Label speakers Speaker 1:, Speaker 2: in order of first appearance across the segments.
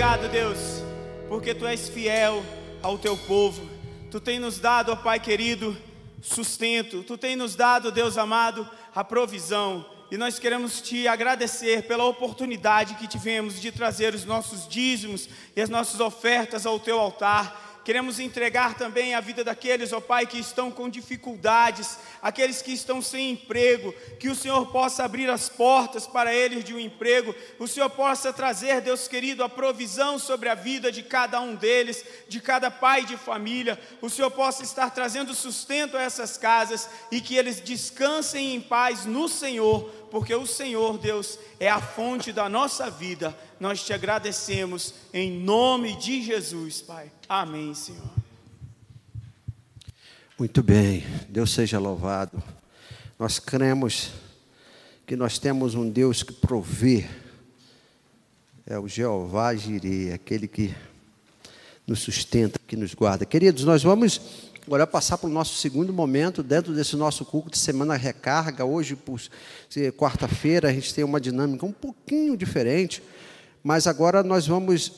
Speaker 1: obrigado, Deus, porque tu és fiel ao teu povo. Tu tem nos dado, ó Pai querido, sustento. Tu tem nos dado, Deus amado, a provisão. E nós queremos te agradecer pela oportunidade que tivemos de trazer os nossos dízimos e as nossas ofertas ao teu altar. Queremos entregar também a vida daqueles, ó Pai, que estão com dificuldades, aqueles que estão sem emprego, que o Senhor possa abrir as portas para eles de um emprego, o Senhor possa trazer, Deus querido, a provisão sobre a vida de cada um deles, de cada pai de família, o Senhor possa estar trazendo sustento a essas casas e que eles descansem em paz no Senhor, porque o Senhor, Deus, é a fonte da nossa vida. Nós te agradecemos em nome de Jesus, Pai. Amém, Senhor.
Speaker 2: Muito bem, Deus seja louvado. Nós cremos que nós temos um Deus que provê, é o Jeová Jireh, aquele que nos sustenta, que nos guarda. Queridos, nós vamos agora passar para o nosso segundo momento, dentro desse nosso culto de semana recarga. Hoje, por quarta-feira, a gente tem uma dinâmica um pouquinho diferente, mas agora nós vamos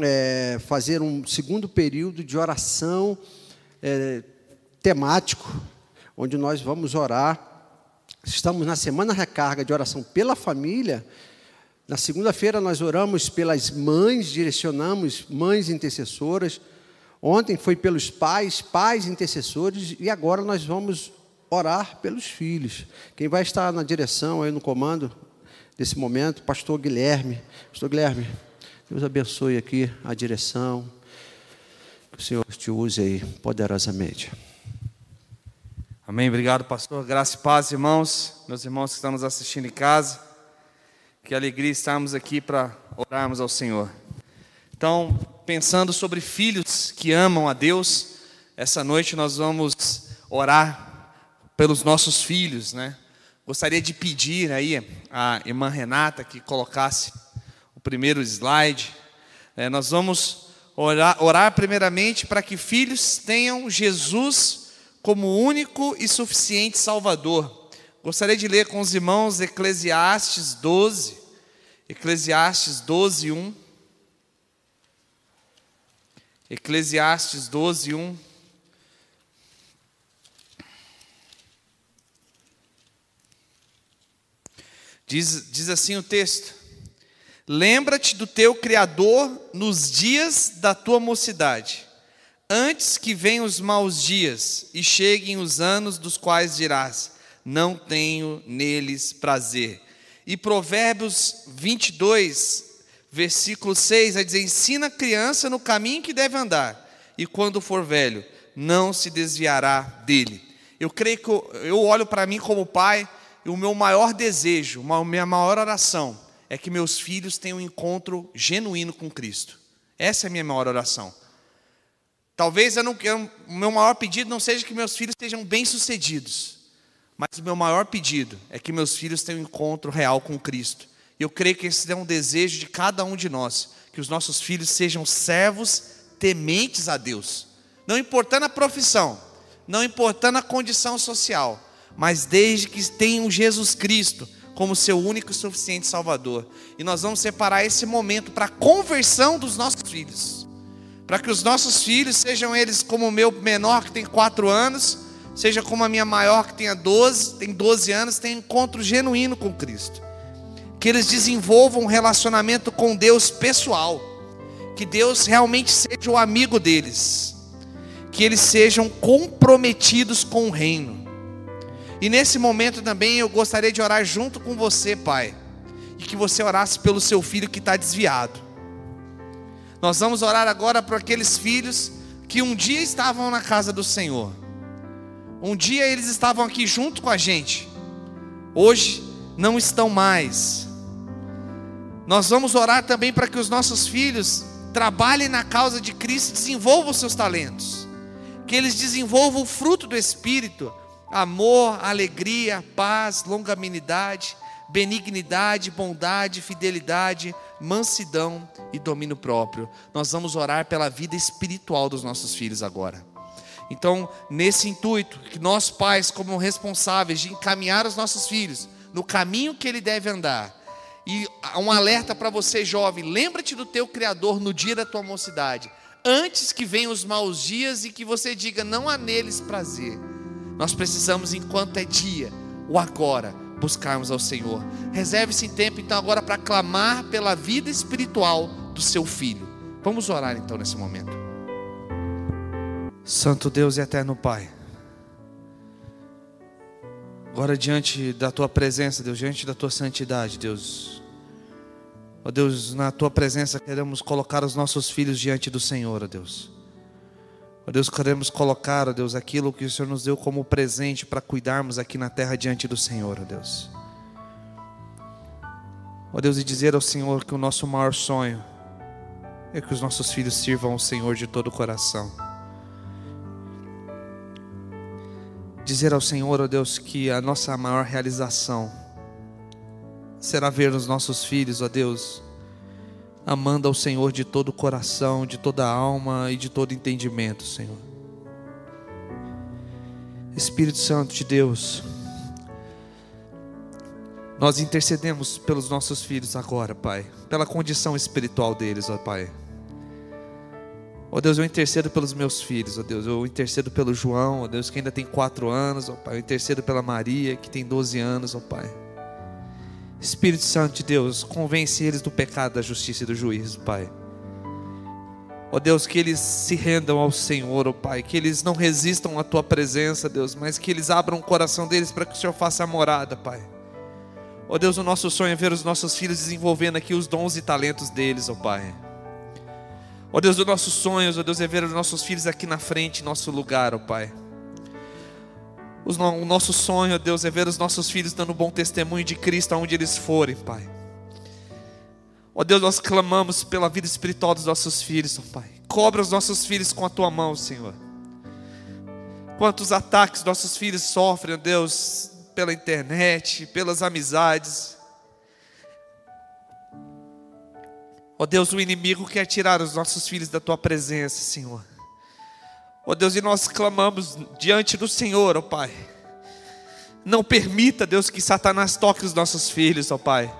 Speaker 2: é, fazer um segundo período de oração é, temático, onde nós vamos orar. Estamos na semana recarga de oração pela família. Na segunda-feira nós oramos pelas mães, direcionamos mães intercessoras. Ontem foi pelos pais, pais intercessores, e agora nós vamos orar pelos filhos. Quem vai estar na direção aí no comando desse momento, pastor Guilherme. Pastor Guilherme, Deus abençoe aqui a direção. Que o Senhor te use aí poderosamente.
Speaker 3: Amém. Obrigado, pastor. Graça e paz, irmãos, meus irmãos que estão nos assistindo em casa. Que alegria estarmos aqui para orarmos ao Senhor. Então, pensando sobre filhos que amam a Deus, essa noite nós vamos orar pelos nossos filhos, né? Gostaria de pedir aí a irmã Renata que colocasse o primeiro slide. É, nós vamos orar, orar primeiramente para que filhos tenham Jesus como único e suficiente Salvador. Gostaria de ler com os irmãos Eclesiastes 12, Eclesiastes 12, 1. Eclesiastes 12, 1. Diz, diz assim o texto: Lembra-te do teu Criador nos dias da tua mocidade, antes que venham os maus dias e cheguem os anos dos quais dirás: Não tenho neles prazer. E Provérbios 22, versículo 6, vai dizer: Ensina a criança no caminho que deve andar, e quando for velho, não se desviará dele. Eu creio que eu, eu olho para mim como pai e o meu maior desejo, a minha maior oração, é que meus filhos tenham um encontro genuíno com Cristo. Essa é a minha maior oração. Talvez eu não, eu, o meu maior pedido não seja que meus filhos sejam bem-sucedidos, mas o meu maior pedido é que meus filhos tenham um encontro real com Cristo. E eu creio que esse é um desejo de cada um de nós, que os nossos filhos sejam servos tementes a Deus, não importando a profissão, não importando a condição social, mas desde que tenham Jesus Cristo como seu único e suficiente Salvador. E nós vamos separar esse momento para a conversão dos nossos filhos. Para que os nossos filhos, sejam eles como o meu menor que tem 4 anos, seja como a minha maior que tenha 12, tem 12 anos, tenha encontro genuíno com Cristo. Que eles desenvolvam um relacionamento com Deus pessoal. Que Deus realmente seja o amigo deles. Que eles sejam comprometidos com o reino e nesse momento também eu gostaria de orar junto com você, Pai, e que você orasse pelo seu filho que está desviado. Nós vamos orar agora por aqueles filhos que um dia estavam na casa do Senhor, um dia eles estavam aqui junto com a gente, hoje não estão mais. Nós vamos orar também para que os nossos filhos trabalhem na causa de Cristo e desenvolvam seus talentos, que eles desenvolvam o fruto do Espírito amor, alegria, paz, longanimidade, benignidade, bondade, fidelidade, mansidão e domínio próprio. Nós vamos orar pela vida espiritual dos nossos filhos agora. Então, nesse intuito, que nós pais, como responsáveis de encaminhar os nossos filhos no caminho que ele deve andar, E um alerta para você, jovem: lembra-te do teu Criador no dia da tua mocidade, antes que venham os maus dias e que você diga: não há neles prazer. Nós precisamos, enquanto é dia, o agora, buscarmos ao Senhor. Reserve-se tempo, então, agora para clamar pela vida espiritual do seu filho. Vamos orar, então, nesse momento. Santo Deus e eterno Pai. Agora, diante da tua presença, Deus, diante da tua santidade, Deus. Ó Deus, na tua presença queremos colocar os nossos filhos diante do Senhor, ó Deus. Ó Deus, queremos colocar, ó Deus, aquilo que o Senhor nos deu como presente para cuidarmos aqui na terra diante do Senhor, ó Deus. Ó Deus, e dizer ao Senhor que o nosso maior sonho é que os nossos filhos sirvam ao Senhor de todo o coração. Dizer ao Senhor, ó Deus, que a nossa maior realização será ver os nossos filhos, ó Deus, amando ao Senhor de todo o coração, de toda a alma e de todo entendimento, Senhor. Espírito Santo de Deus, nós intercedemos pelos nossos filhos agora, Pai, pela condição espiritual deles, ó Pai. Ó Deus, eu intercedo pelos meus filhos, ó Deus, eu intercedo pelo João, ó Deus, que ainda tem quatro anos, ó Pai, eu intercedo pela Maria, que tem doze anos, ó Pai. Espírito Santo de Deus, convence eles do pecado, da justiça e do juízo, Pai. Ó Deus, que eles se rendam ao Senhor, ó Pai, que eles não resistam à Tua presença, Deus, mas que eles abram o coração deles para que o Senhor faça a morada, Pai. Ó Deus, o nosso sonho é ver os nossos filhos desenvolvendo aqui os dons e talentos deles, ó Pai. Ó Deus, o nosso sonho, ó Deus, é ver os nossos filhos aqui na frente, nosso lugar, ó Pai. O nosso sonho, Deus, é ver os nossos filhos dando bom testemunho de Cristo aonde eles forem, Pai. Ó Deus, nós clamamos pela vida espiritual dos nossos filhos, ó Pai. Cobra os nossos filhos com a tua mão, Senhor. Quantos ataques nossos filhos sofrem, ó Deus, pela internet, pelas amizades. Ó Deus, o inimigo quer tirar os nossos filhos da tua presença, Senhor. Ó oh Deus, e nós clamamos diante do Senhor, ó oh Pai. Não permita, Deus, que Satanás toque os nossos filhos, ó oh Pai.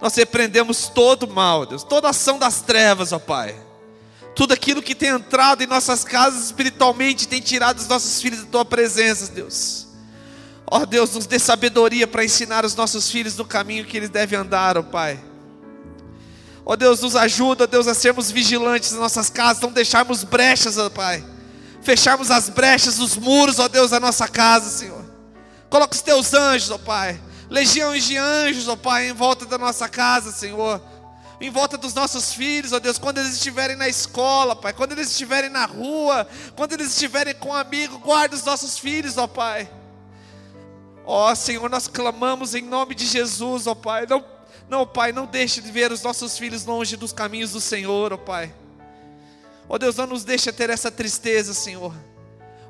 Speaker 3: Nós repreendemos todo mal, Deus, toda ação das trevas, ó Pai. Tudo aquilo que tem entrado em nossas casas espiritualmente tem tirado os nossos filhos da tua presença, Deus. Ó Deus, nos dê sabedoria para ensinar os nossos filhos no caminho que eles devem andar, ó Pai. Ó Deus, nos ajuda, Deus, a sermos vigilantes nas nossas casas, não deixarmos brechas, ó Pai fecharmos as brechas, os muros, ó Deus, da nossa casa, Senhor. Coloca os teus anjos, ó Pai, legiões de anjos, ó Pai, em volta da nossa casa, Senhor. Em volta dos nossos filhos, ó Deus, quando eles estiverem na escola, Pai, quando eles estiverem na rua, quando eles estiverem com um amigo, guarda os nossos filhos, ó Pai. Ó Senhor, nós clamamos em nome de Jesus, ó Pai. Não, não, Pai, não deixe de ver os nossos filhos longe dos caminhos do Senhor, ó Pai. Ó oh Deus, não nos deixa ter essa tristeza, Senhor.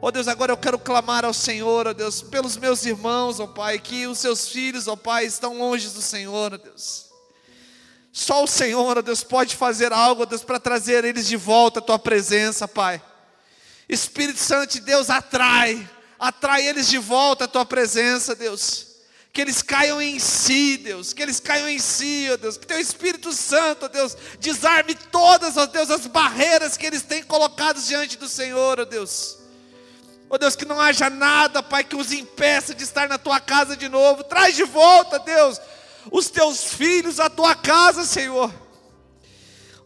Speaker 3: Ó oh Deus, agora eu quero clamar ao Senhor, ó oh Deus, pelos meus irmãos, ó Pai, que os seus filhos, ó Pai, estão longe do Senhor, ó Deus. Só o Senhor, ó Deus, pode fazer algo, ó Deus, para trazer eles de volta à tua presença, Pai. Espírito Santo de Deus, atrai, atrai eles de volta à tua presença, Deus que eles caiam em si, Deus, que eles caiam em si, ó Deus, que teu Espírito Santo, ó Deus, desarme todas, ó Deus, as barreiras que eles têm colocadas diante do Senhor, ó Deus. Ó Deus, que não haja nada, Pai, que os impeça de estar na tua casa de novo. Traz de volta, Deus, os teus filhos à tua casa, Senhor.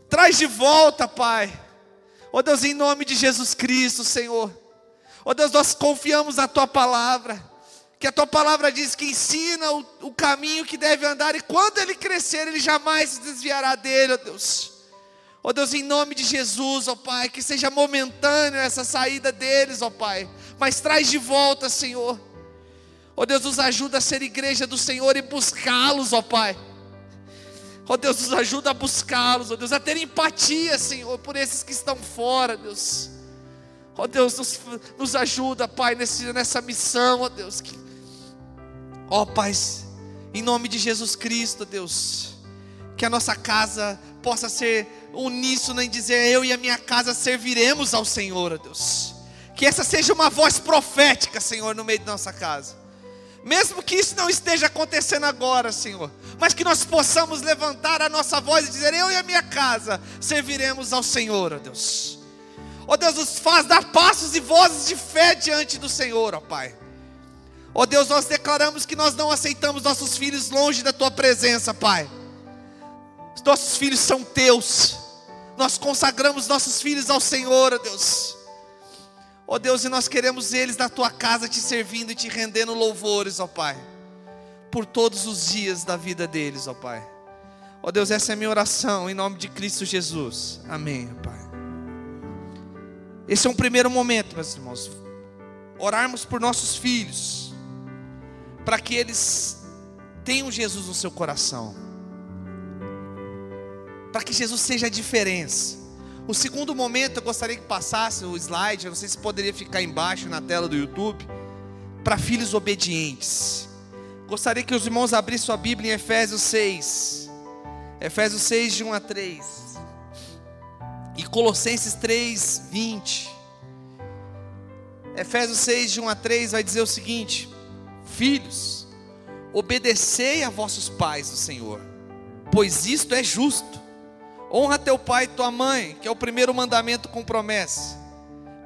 Speaker 3: Traz de volta, Pai. Ó Deus, em nome de Jesus Cristo, Senhor. Ó Deus, nós confiamos na tua palavra que a tua palavra diz que ensina o, o, caminho que deve andar, e quando ele crescer, ele jamais se desviará dele, ó Deus. Ó Deus, em nome de Jesus, ó Pai, que seja momentâneo essa saída deles, ó Pai, mas traz de volta, Senhor. Ó Deus, nos ajuda a ser igreja do Senhor e buscá-los, ó Pai. Ó Deus, nos ajuda a buscá-los, ó Deus, a ter empatia, Senhor, por esses que estão fora, Deus. Ó Deus, nos, nos ajuda, Pai, nesse, nessa missão, ó Deus, que Ó oh, Pai, em nome de Jesus Cristo, Deus, que a nossa casa possa ser uníssona em dizer: Eu e a minha casa serviremos ao Senhor, Deus. Que essa seja uma voz profética, Senhor, no meio da nossa casa. Mesmo que isso não esteja acontecendo agora, Senhor, mas que nós possamos levantar a nossa voz e dizer: Eu e a minha casa serviremos ao Senhor, ó Deus. Ó Deus, nos faz dar passos e vozes de fé diante do Senhor, ó Pai. Ó Deus, nós declaramos que nós não aceitamos nossos filhos longe da Tua presença, Pai. Os nossos filhos são Teus. Nós consagramos nossos filhos ao Senhor, ó Deus. Ó Deus, e nós queremos eles na tua casa te servindo e te rendendo louvores, ó Pai, por todos os dias da vida deles, ó Pai. Ó Deus, essa é a minha oração em nome de Cristo Jesus. Amém, Pai. Esse é um primeiro momento, meus irmãos. Orarmos por nossos filhos, para que eles tenham Jesus no seu coração, para que Jesus seja a diferença. O segundo momento, eu gostaria que passasse o slide, eu não sei se poderia ficar embaixo na tela do YouTube, para filhos obedientes. Gostaria que os irmãos abrissem sua Bíblia em Efésios 6, Efésios 6, de 1 a 3, e Colossenses 3, 20. Efésios 6, de 1 a 3 vai dizer o seguinte: Filhos, obedecei a vossos pais do Senhor, pois isto é justo. Honra teu pai e tua mãe, que é o primeiro mandamento com promessa,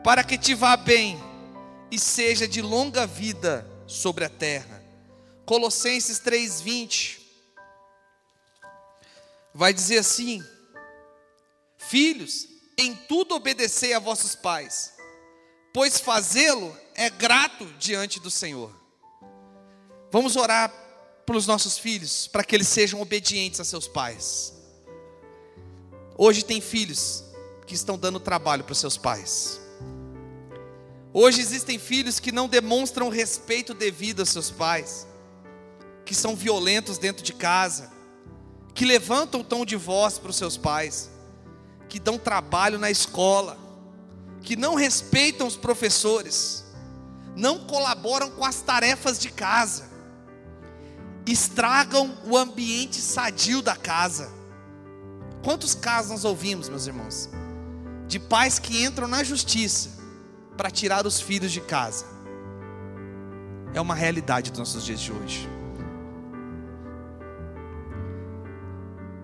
Speaker 3: para que te vá bem e seja de longa vida sobre a terra. Colossenses 3:20 vai dizer assim: Filhos, em tudo obedecei a vossos pais, pois fazê-lo é grato diante do Senhor. Vamos orar pelos nossos filhos, para que eles sejam obedientes a seus pais. Hoje tem filhos que estão dando trabalho para seus pais. Hoje existem filhos que não demonstram respeito devido aos seus pais, que são violentos dentro de casa, que levantam o tom de voz para os seus pais, que dão trabalho na escola, que não respeitam os professores, não colaboram com as tarefas de casa, estragam o ambiente sadio da casa. Quantos casos nós ouvimos, meus irmãos, de pais que entram na justiça para tirar os filhos de casa? É uma realidade dos nossos dias de hoje.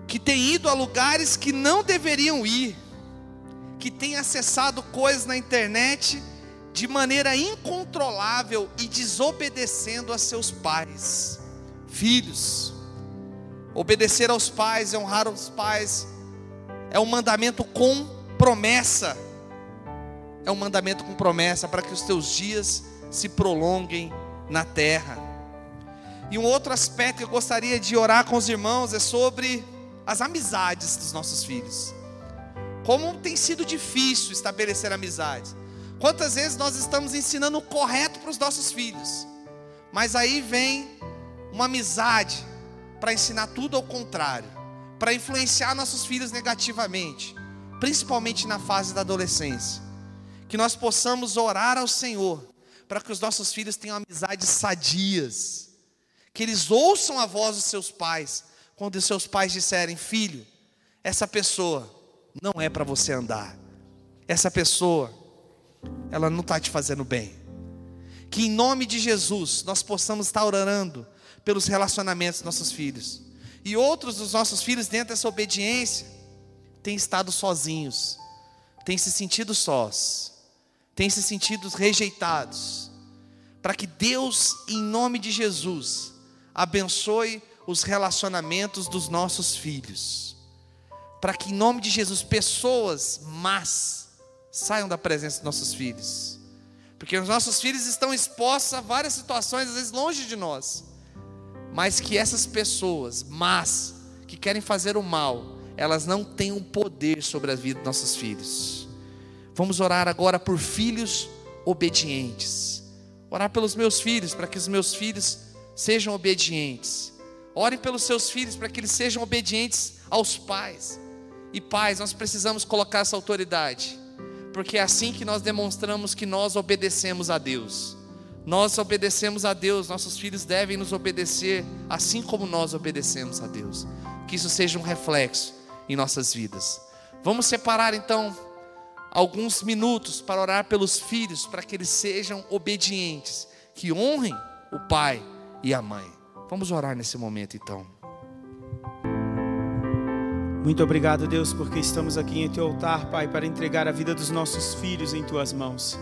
Speaker 3: Que tem ido a lugares que não deveriam ir, que tem acessado coisas na internet de maneira incontrolável e desobedecendo a seus pais, filhos. Obedecer aos pais, honrar os pais, é um mandamento com promessa. É um mandamento com promessa para que os teus dias se prolonguem na terra. E um outro aspecto que eu gostaria de orar com os irmãos é sobre as amizades dos nossos filhos. Como tem sido difícil estabelecer amizades. Quantas vezes nós estamos ensinando o correto para os nossos filhos, mas aí vem uma amizade para ensinar tudo ao contrário para influenciar nossos filhos negativamente, principalmente na fase da adolescência. Que nós possamos orar ao Senhor para que os nossos filhos tenham amizades sadias, que eles ouçam a voz dos seus pais, quando os seus pais disserem: Filho, essa pessoa não é para você andar, essa pessoa, ela não está te fazendo bem. Que em nome de Jesus nós possamos estar orando pelos relacionamentos dos nossos filhos e outros dos nossos filhos, dentro dessa obediência, têm estado sozinhos, têm se sentido sós, têm se sentido rejeitados. Para que Deus, em nome de Jesus, abençoe os relacionamentos dos nossos filhos. Para que, em nome de Jesus, pessoas más saiam da presença dos nossos filhos. Porque os nossos filhos estão expostos a várias situações, às vezes longe de nós mas que essas pessoas mas que querem fazer o mal, elas não tenham poder sobre a vida dos nossos filhos. Vamos orar agora por filhos obedientes. Orar pelos meus filhos, para que os meus filhos sejam obedientes. Orem pelos seus filhos, para que eles sejam obedientes aos pais. E pais, nós precisamos colocar essa autoridade, porque é assim que nós demonstramos que nós obedecemos a Deus. Nós obedecemos a Deus, nossos filhos devem nos obedecer, assim como nós obedecemos a Deus. Que isso seja um reflexo em nossas vidas. Vamos separar então alguns minutos para orar pelos filhos, para que eles sejam obedientes, que honrem o pai e a mãe. Vamos orar nesse momento então.
Speaker 1: Muito obrigado, Deus, porque estamos aqui em teu altar, Pai, para entregar a vida dos nossos filhos em tuas mãos.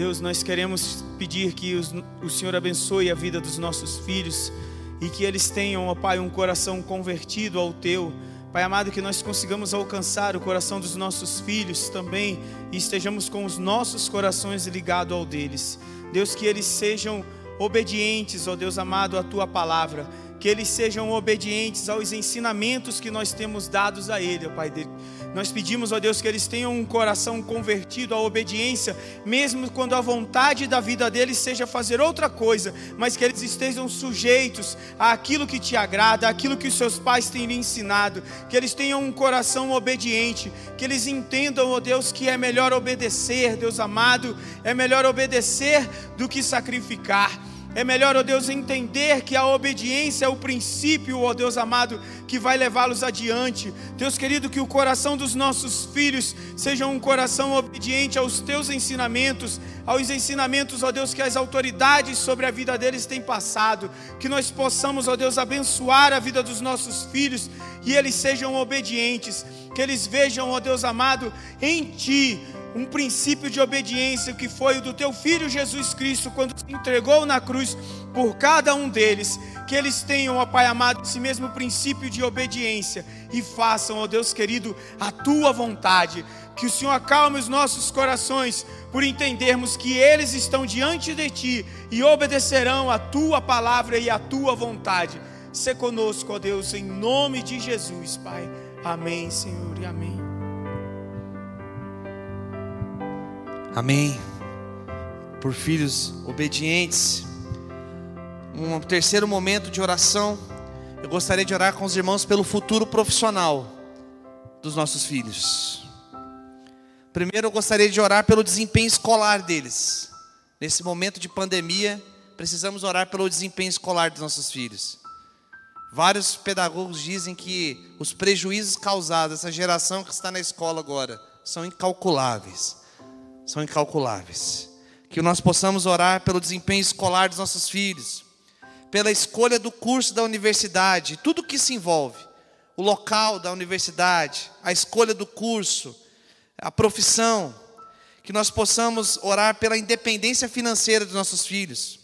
Speaker 1: Deus, nós queremos pedir que o Senhor abençoe a vida dos nossos filhos e que eles tenham, ó Pai, um coração convertido ao teu. Pai amado, que nós consigamos alcançar o coração dos nossos filhos também e estejamos com os nossos corações ligados ao deles. Deus, que eles sejam obedientes, ó Deus amado, à tua palavra que eles sejam obedientes aos ensinamentos que nós temos dados a Ele, ó Pai dele. Nós pedimos, ó Deus, que eles tenham um coração convertido à obediência, mesmo quando a vontade da vida deles seja fazer outra coisa, mas que eles estejam sujeitos àquilo que te agrada, àquilo que os seus pais têm lhe ensinado, que eles tenham um coração obediente, que eles entendam, ó Deus, que é melhor obedecer, Deus amado, é melhor obedecer do que sacrificar. É melhor, ó Deus, entender que a obediência é o princípio, ó Deus amado, que vai levá-los adiante. Deus querido, que o coração dos nossos filhos seja um coração obediente aos teus ensinamentos, aos ensinamentos, ó Deus, que as autoridades sobre a vida deles têm passado. Que nós possamos, ó Deus, abençoar a vida dos nossos filhos e eles sejam obedientes. Que eles vejam, ó Deus amado, em Ti um princípio de obediência que foi o do teu filho Jesus Cristo quando se entregou na cruz por cada um deles, que eles tenham, ó Pai amado, esse mesmo princípio de obediência e façam, ó Deus querido, a tua vontade. Que o Senhor acalme os nossos corações por entendermos que eles estão diante de ti e obedecerão a tua palavra e a tua vontade. Se conosco, ó Deus, em nome de Jesus, Pai. Amém, Senhor, e amém.
Speaker 3: Amém. Por filhos obedientes. Um terceiro momento de oração. Eu gostaria de orar com os irmãos pelo futuro profissional dos nossos filhos. Primeiro, eu gostaria de orar pelo desempenho escolar deles. Nesse momento de pandemia, precisamos orar pelo desempenho escolar dos nossos filhos. Vários pedagogos dizem que os prejuízos causados essa geração que está na escola agora são incalculáveis são incalculáveis. Que nós possamos orar pelo desempenho escolar dos nossos filhos, pela escolha do curso da universidade, tudo que se envolve, o local da universidade, a escolha do curso, a profissão, que nós possamos orar pela independência financeira dos nossos filhos.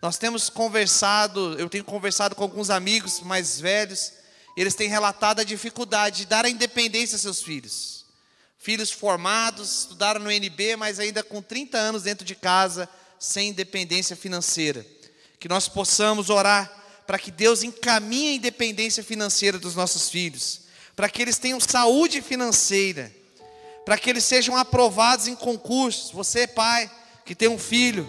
Speaker 3: Nós temos conversado, eu tenho conversado com alguns amigos mais velhos, eles têm relatado a dificuldade de dar a independência aos seus filhos filhos formados, estudaram no NB, mas ainda com 30 anos dentro de casa, sem independência financeira. Que nós possamos orar para que Deus encaminhe a independência financeira dos nossos filhos, para que eles tenham saúde financeira, para que eles sejam aprovados em concursos. Você, pai, que tem um filho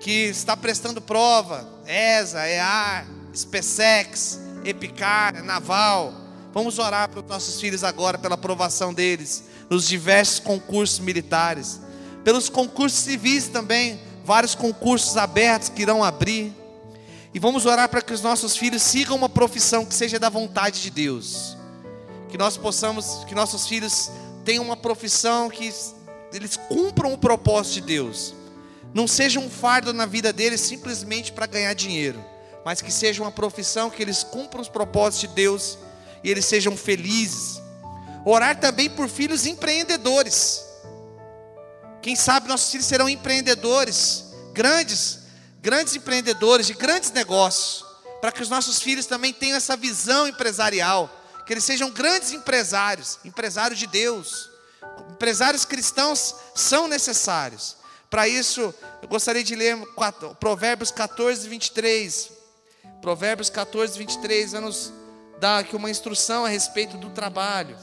Speaker 3: que está prestando prova, ESA, EAR, SPSEX, EPICAR, Naval. Vamos orar para os nossos filhos agora pela aprovação deles nos diversos concursos militares, pelos concursos civis também, vários concursos abertos que irão abrir. E vamos orar para que os nossos filhos sigam uma profissão que seja da vontade de Deus. Que nós possamos, que nossos filhos tenham uma profissão que eles cumpram o propósito de Deus. Não seja um fardo na vida deles simplesmente para ganhar dinheiro, mas que seja uma profissão que eles cumpram os propósitos de Deus e eles sejam felizes Orar também por filhos empreendedores. Quem sabe nossos filhos serão empreendedores, grandes, grandes empreendedores de grandes negócios, para que os nossos filhos também tenham essa visão empresarial, que eles sejam grandes empresários, empresários de Deus. Empresários cristãos são necessários. Para isso, eu gostaria de ler Provérbios 14, 23. Provérbios 14, 23 vai nos dar aqui uma instrução a respeito do trabalho.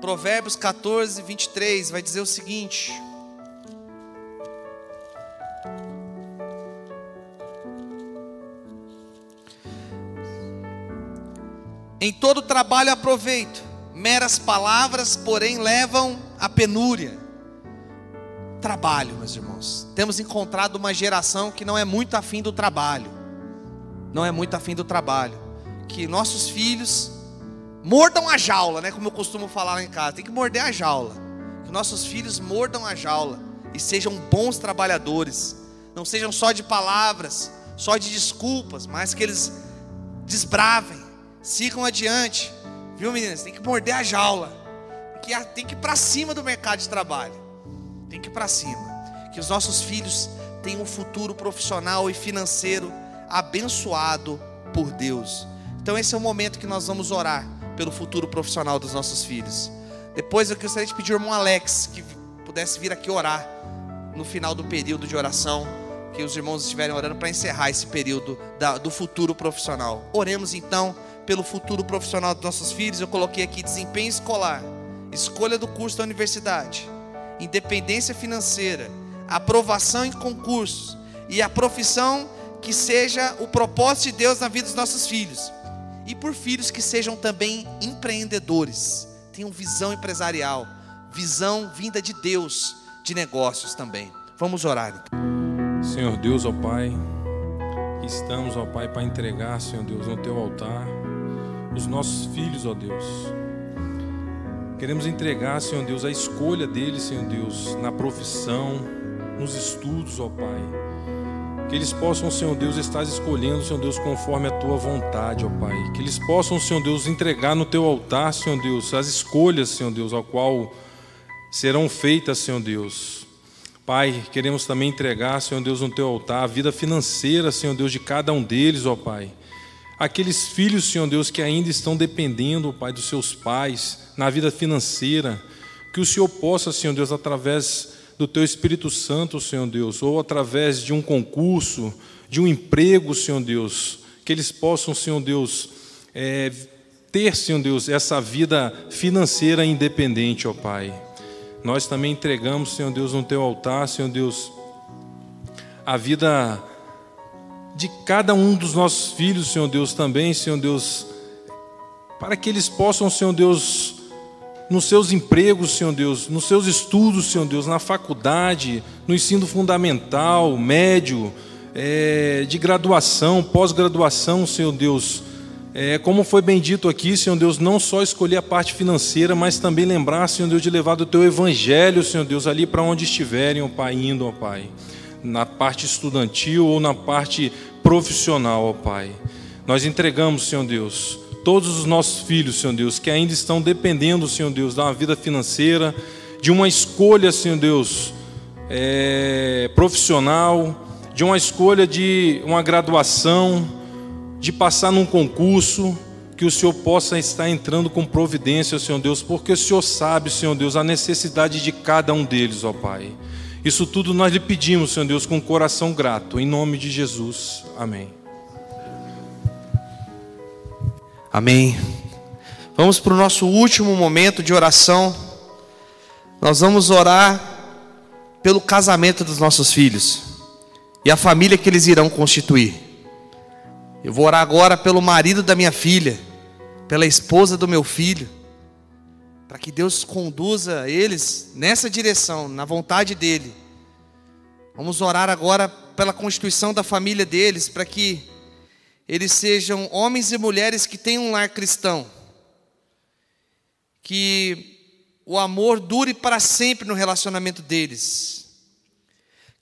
Speaker 3: Provérbios 14, 23 vai dizer o seguinte: Em todo trabalho aproveito, meras palavras, porém, levam à penúria. Trabalho, meus irmãos. Temos encontrado uma geração que não é muito afim do trabalho. Não é muito afim do trabalho. Que nossos filhos Mordam a jaula, né? Como eu costumo falar lá em casa. Tem que morder a jaula. Que nossos filhos mordam a jaula e sejam bons trabalhadores. Não sejam só de palavras, só de desculpas, mas que eles desbravem, sigam adiante. Viu, meninas? Tem que morder a jaula. Que, tem que ir para cima do mercado de trabalho. Tem que ir para cima. Que os nossos filhos tenham um futuro profissional e financeiro abençoado por Deus. Então esse é o momento que nós vamos orar pelo futuro profissional dos nossos filhos. Depois eu gostaria de pedir ao irmão Alex que pudesse vir aqui orar no final do período de oração, que os irmãos estiverem orando para encerrar esse período da, do futuro profissional. Oremos então pelo futuro profissional dos nossos filhos. Eu coloquei aqui desempenho escolar, escolha do curso da universidade, independência financeira, aprovação em concursos e a profissão que seja o propósito de Deus na vida dos nossos filhos. E por filhos que sejam também empreendedores, tenham visão empresarial, visão vinda de Deus de negócios também. Vamos orar.
Speaker 4: Então. Senhor Deus, ó Pai, estamos, ó Pai, para entregar, Senhor Deus, no teu altar os nossos filhos, ó Deus. Queremos entregar, Senhor Deus, a escolha deles, Senhor Deus, na profissão, nos estudos, ó Pai. Que eles possam, Senhor Deus, estar escolhendo, Senhor Deus, conforme a tua vontade, ó Pai. Que eles possam, Senhor Deus, entregar no teu altar, Senhor Deus, as escolhas, Senhor Deus, ao qual serão feitas, Senhor Deus. Pai, queremos também entregar, Senhor Deus, no teu altar a vida financeira, Senhor Deus, de cada um deles, ó Pai. Aqueles filhos, Senhor Deus, que ainda estão dependendo, Pai, dos seus pais na vida financeira, que o Senhor possa, Senhor Deus, através do teu Espírito Santo, Senhor Deus, ou através de um concurso, de um emprego, Senhor Deus, que eles possam, Senhor Deus, é, ter, Senhor Deus, essa vida financeira independente, ó Pai. Nós também entregamos, Senhor Deus, no teu altar, Senhor Deus, a vida de cada um dos nossos filhos, Senhor Deus, também, Senhor Deus, para que eles possam, Senhor Deus, nos seus empregos, Senhor Deus, nos seus estudos, Senhor Deus, na faculdade, no ensino fundamental, médio, é, de graduação, pós-graduação, Senhor Deus, é, como foi bem dito aqui, Senhor Deus, não só escolher a parte financeira, mas também lembrar, Senhor Deus, de levar do Teu Evangelho, Senhor Deus, ali para onde estiverem, ó Pai, indo, ó Pai, na parte estudantil ou na parte profissional, ó Pai. Nós entregamos, Senhor Deus, todos os nossos filhos, Senhor Deus, que ainda estão dependendo, Senhor Deus, da vida financeira, de uma escolha, Senhor Deus, é, profissional, de uma escolha de uma graduação, de passar num concurso, que o Senhor possa estar entrando com providência, Senhor Deus, porque o Senhor sabe, Senhor Deus, a necessidade de cada um deles, ó Pai. Isso tudo nós lhe pedimos, Senhor Deus, com um coração grato, em nome de Jesus. Amém.
Speaker 3: Amém. Vamos para o nosso último momento de oração. Nós vamos orar pelo casamento dos nossos filhos e a família que eles irão constituir. Eu vou orar agora pelo marido da minha filha, pela esposa do meu filho, para que Deus conduza eles nessa direção, na vontade dEle. Vamos orar agora pela constituição da família deles, para que eles sejam homens e mulheres que tenham um lar cristão, que o amor dure para sempre no relacionamento deles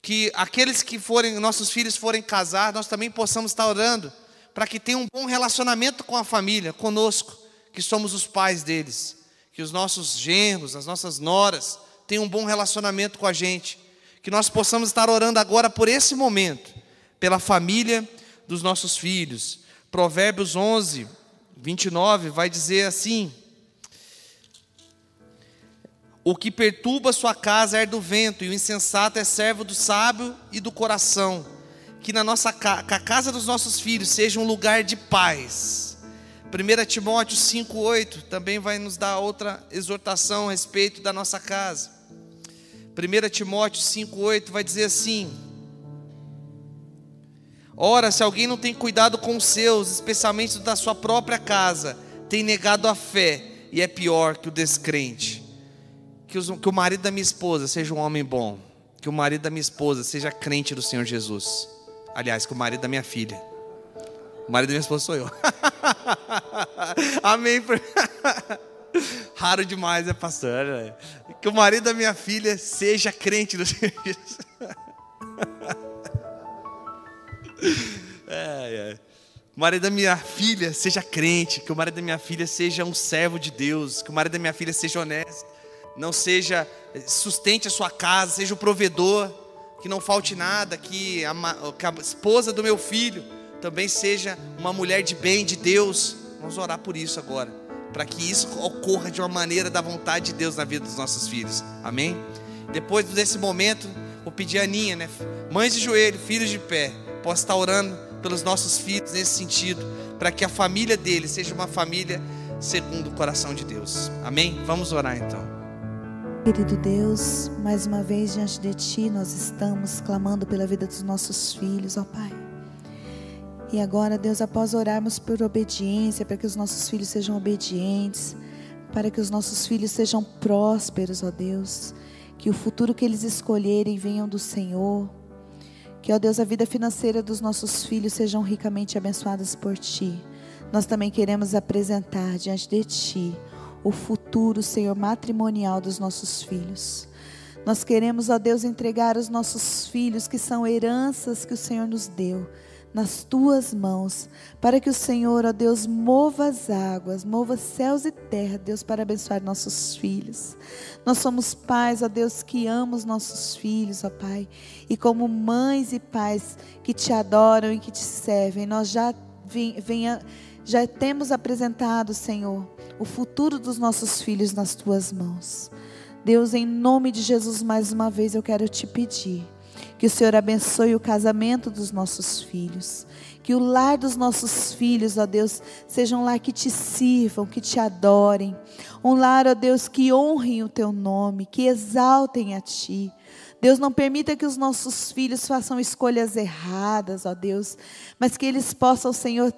Speaker 3: que aqueles que forem, nossos filhos forem casar, nós também possamos estar orando para que tenham um bom relacionamento com a família, conosco, que somos os pais deles. Que os nossos genros, as nossas noras, tenham um bom relacionamento com a gente. Que nós possamos estar orando agora por esse momento, pela família dos nossos filhos. Provérbios 11, 29 vai dizer assim: O que perturba sua casa é do vento, e o insensato é servo do sábio e do coração que na nossa que a casa dos nossos filhos seja um lugar de paz. 1 Timóteo 5,8 também vai nos dar outra exortação a respeito da nossa casa. 1 Timóteo 5,8 vai dizer assim: Ora, se alguém não tem cuidado com os seus, especialmente da sua própria casa, tem negado a fé e é pior que o descrente. Que, os, que o marido da minha esposa seja um homem bom, que o marido da minha esposa seja crente do Senhor Jesus. Aliás, com o marido da minha filha. O marido da minha esposa sou eu. Amém. Raro demais, é pastor? Que o marido da minha filha seja crente do Senhor Jesus. É, é. O marido da minha filha seja crente, que o marido da minha filha seja um servo de Deus, que o marido da minha filha seja honesto, não seja sustente a sua casa, seja o provedor, que não falte nada, que a, que a esposa do meu filho também seja uma mulher de bem, de Deus. Vamos orar por isso agora, para que isso ocorra de uma maneira da vontade de Deus na vida dos nossos filhos. Amém? Depois desse momento, vou pedir a Aninha, né? Mães de joelho, filhos de pé, possa estar orando pelos nossos filhos nesse sentido, para que a família deles seja uma família segundo o coração de Deus. Amém? Vamos orar então.
Speaker 5: Querido Deus, mais uma vez diante de Ti nós estamos clamando pela vida dos nossos filhos, ó Pai. E agora, Deus, após orarmos por obediência, para que os nossos filhos sejam obedientes, para que os nossos filhos sejam prósperos, ó Deus, que o futuro que eles escolherem venham do Senhor, que, ó Deus, a vida financeira dos nossos filhos sejam ricamente abençoadas por Ti. Nós também queremos apresentar diante de Ti o futuro, Senhor, matrimonial dos nossos filhos. Nós queremos, ó Deus, entregar os nossos filhos, que são heranças que o Senhor nos deu, nas tuas mãos, para que o Senhor, ó Deus, mova as águas, mova céus e terra, Deus, para abençoar nossos filhos. Nós somos pais, ó Deus, que amamos nossos filhos, ó Pai, e como mães e pais que te adoram e que te servem, nós já já temos apresentado, Senhor, o futuro dos nossos filhos nas tuas mãos. Deus, em nome de Jesus, mais uma vez eu quero te pedir que o Senhor abençoe o casamento dos nossos filhos. Que o lar dos nossos filhos, ó Deus, seja um lar que te sirvam, que te adorem. Um lar, ó Deus, que honrem o teu nome, que exaltem a ti. Deus não permita que os nossos filhos façam escolhas erradas, ó Deus, mas que eles possam, Senhor,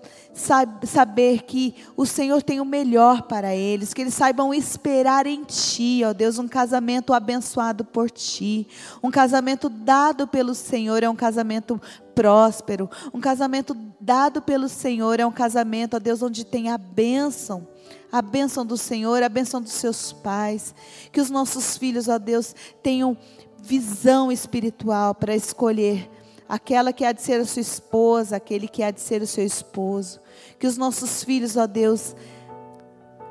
Speaker 5: saber que o Senhor tem o melhor para eles, que eles saibam esperar em Ti, ó Deus, um casamento abençoado por Ti, um casamento dado pelo Senhor, é um casamento próspero, um casamento dado pelo Senhor, é um casamento, ó Deus, onde tem a bênção a bênção do Senhor, a bênção dos seus pais, que os nossos filhos, ó Deus, tenham visão espiritual para escolher aquela que há de ser a sua esposa, aquele que há de ser o seu esposo. Que os nossos filhos, ó Deus,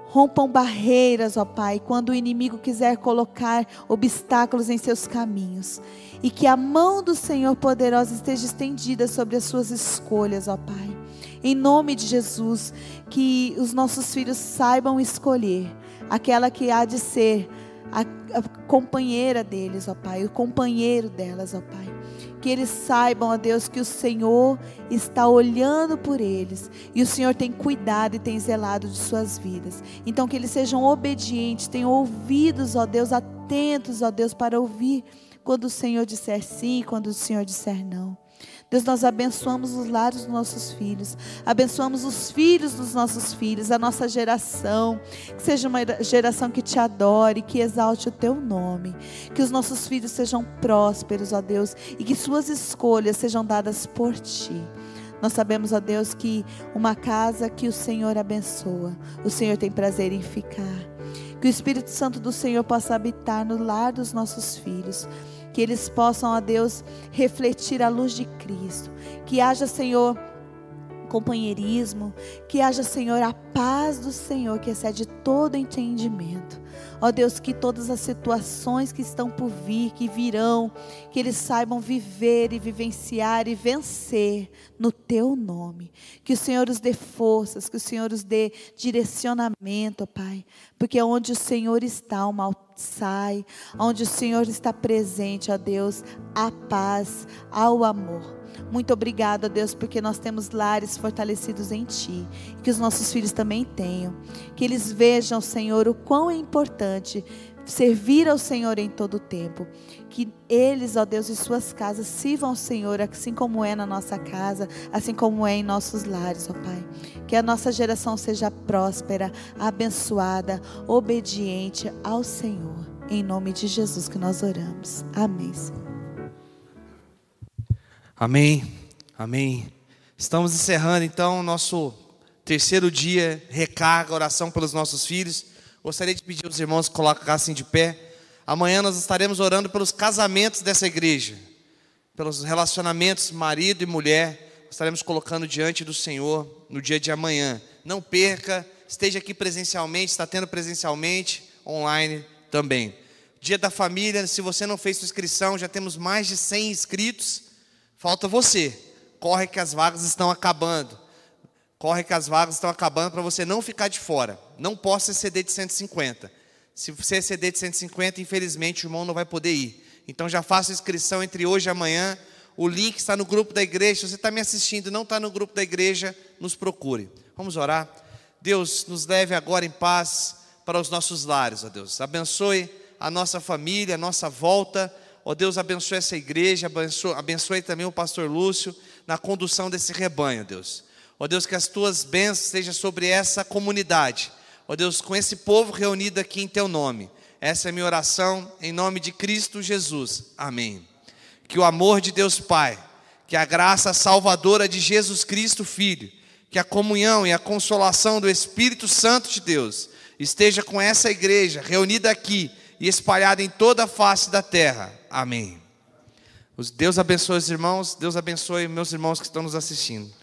Speaker 5: rompam barreiras, ó Pai, quando o inimigo quiser colocar obstáculos em seus caminhos. E que a mão do Senhor poderosa esteja estendida sobre as suas escolhas, ó Pai. Em nome de Jesus, que os nossos filhos saibam escolher aquela que há de ser a, a companheira deles, ó Pai, o companheiro delas, ó Pai. Que eles saibam, ó Deus, que o Senhor está olhando por eles e o Senhor tem cuidado e tem zelado de suas vidas. Então, que eles sejam obedientes, tenham ouvidos, ó Deus, atentos, ó Deus, para ouvir quando o Senhor disser sim, quando o Senhor disser não. Deus, nós abençoamos os lares dos nossos filhos, abençoamos os filhos dos nossos filhos, a nossa geração, que seja uma geração que te adore, que exalte o teu nome, que os nossos filhos sejam prósperos, ó Deus, e que suas escolhas sejam dadas por ti. Nós sabemos, ó Deus, que uma casa que o Senhor abençoa, o Senhor tem prazer em ficar. Que o Espírito Santo do Senhor possa habitar no lar dos nossos filhos que eles possam, ó Deus, refletir a luz de Cristo. Que haja, Senhor, companheirismo, que haja, Senhor, a paz do Senhor que excede todo entendimento. Ó Deus, que todas as situações que estão por vir, que virão, que eles saibam viver e vivenciar e vencer no teu nome. Que o Senhor os dê forças, que o Senhor os dê direcionamento, Pai. Porque onde o Senhor está, o mal sai. Onde o Senhor está presente, ó Deus, a paz, ao amor. Muito obrigado, Deus, porque nós temos lares fortalecidos em Ti. Que os nossos filhos também tenham. Que eles vejam, Senhor, o quão é importante servir ao Senhor em todo o tempo. Que eles, ó Deus, e suas casas sirvam ao Senhor, assim como é na nossa casa, assim como é em nossos lares, ó Pai. Que a nossa geração seja próspera, abençoada, obediente ao Senhor. Em nome de Jesus que nós oramos. Amém. Senhor.
Speaker 3: Amém. Amém. Estamos encerrando então o nosso terceiro dia, recarga, oração pelos nossos filhos. Gostaria de pedir aos irmãos que colocassem de pé. Amanhã nós estaremos orando pelos casamentos dessa igreja, pelos relacionamentos marido e mulher. estaremos colocando diante do Senhor no dia de amanhã. Não perca, esteja aqui presencialmente, está tendo presencialmente, online também. Dia da família, se você não fez sua inscrição, já temos mais de 100 inscritos. Falta você. Corre que as vagas estão acabando. Corre que as vagas estão acabando para você não ficar de fora. Não possa exceder de 150. Se você exceder de 150, infelizmente o irmão não vai poder ir. Então já faça inscrição entre hoje e amanhã. O link está no grupo da igreja. Se você está me assistindo e não está no grupo da igreja, nos procure. Vamos orar. Deus, nos leve agora em paz para os nossos lares, ó Deus. Abençoe a nossa família, a nossa volta. Ó Deus, abençoe essa igreja, abençoe, abençoe também o pastor Lúcio na condução desse rebanho, Deus. Ó Deus, que as tuas bênçãos estejam sobre essa comunidade. Ó Deus, com esse povo reunido aqui em teu nome. Essa é a minha oração em nome de Cristo Jesus. Amém. Que o amor de Deus Pai, que a graça salvadora de Jesus Cristo Filho, que a comunhão e a consolação do Espírito Santo de Deus esteja com essa igreja reunida aqui e espalhada em toda a face da terra. Amém. Deus abençoe os irmãos, Deus abençoe meus irmãos que estão nos assistindo.